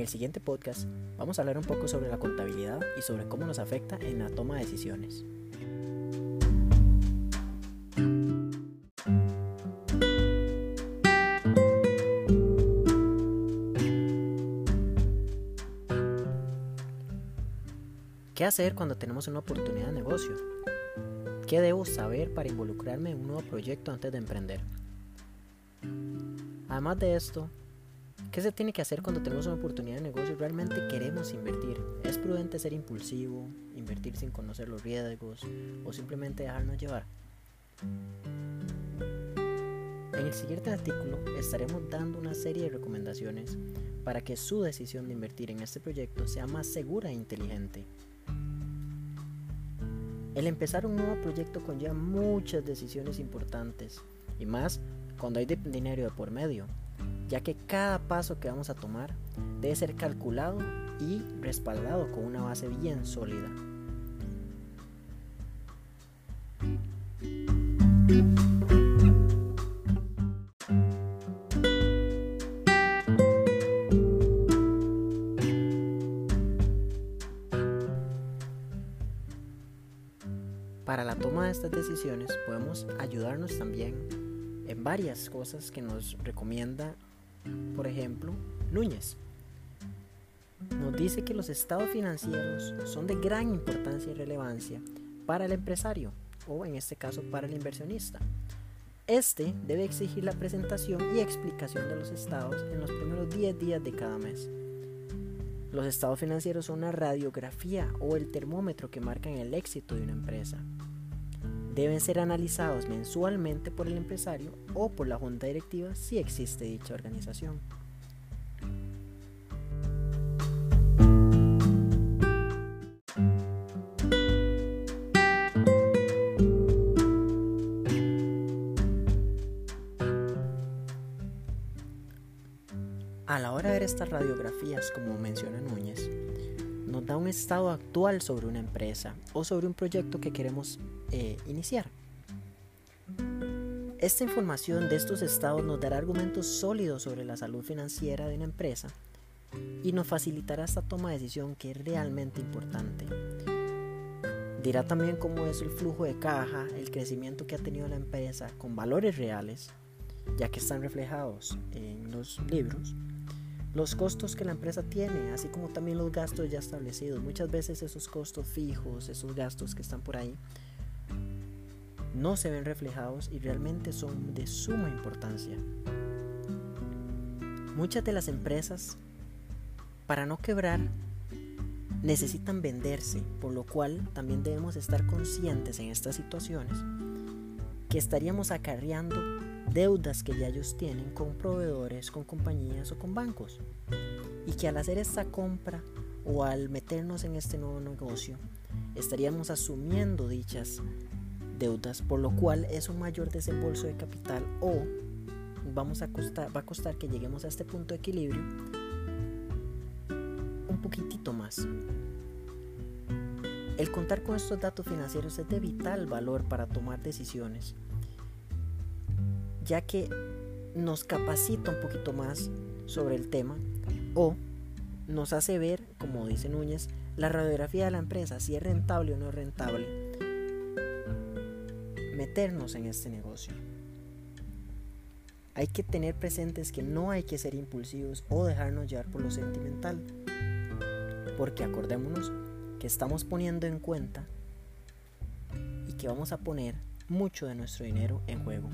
el siguiente podcast vamos a hablar un poco sobre la contabilidad y sobre cómo nos afecta en la toma de decisiones. ¿Qué hacer cuando tenemos una oportunidad de negocio? ¿Qué debo saber para involucrarme en un nuevo proyecto antes de emprender? Además de esto, ¿qué se tiene que hacer cuando tenemos una oportunidad de negocio y realmente queremos invertir? ¿Es prudente ser impulsivo, invertir sin conocer los riesgos o simplemente dejarnos llevar? En el siguiente artículo estaremos dando una serie de recomendaciones para que su decisión de invertir en este proyecto sea más segura e inteligente. El empezar un nuevo proyecto conlleva muchas decisiones importantes y más cuando hay dinero de por medio, ya que cada paso que vamos a tomar debe ser calculado y respaldado con una base bien sólida. Para la toma de estas decisiones podemos ayudarnos también en varias cosas que nos recomienda, por ejemplo, Núñez. Nos dice que los estados financieros son de gran importancia y relevancia para el empresario o en este caso para el inversionista. Este debe exigir la presentación y explicación de los estados en los primeros 10 días de cada mes. Los estados financieros son una radiografía o el termómetro que marcan el éxito de una empresa. Deben ser analizados mensualmente por el empresario o por la junta directiva si existe dicha organización. A la hora de ver estas radiografías, como menciona Núñez, nos da un estado actual sobre una empresa o sobre un proyecto que queremos eh, iniciar. Esta información de estos estados nos dará argumentos sólidos sobre la salud financiera de una empresa y nos facilitará esta toma de decisión que es realmente importante. Dirá también cómo es el flujo de caja, el crecimiento que ha tenido la empresa con valores reales, ya que están reflejados en los libros los costos que la empresa tiene, así como también los gastos ya establecidos. Muchas veces esos costos fijos, esos gastos que están por ahí, no se ven reflejados y realmente son de suma importancia. Muchas de las empresas, para no quebrar, necesitan venderse, por lo cual también debemos estar conscientes en estas situaciones que estaríamos acarreando deudas que ya ellos tienen con proveedores, con compañías o con bancos. Y que al hacer esta compra o al meternos en este nuevo negocio, estaríamos asumiendo dichas deudas, por lo cual es un mayor desembolso de capital o vamos a costar, va a costar que lleguemos a este punto de equilibrio un poquitito más. El contar con estos datos financieros es de vital valor para tomar decisiones ya que nos capacita un poquito más sobre el tema o nos hace ver, como dice Núñez, la radiografía de la empresa, si es rentable o no es rentable, meternos en este negocio. Hay que tener presentes que no hay que ser impulsivos o dejarnos llevar por lo sentimental, porque acordémonos que estamos poniendo en cuenta y que vamos a poner mucho de nuestro dinero en juego.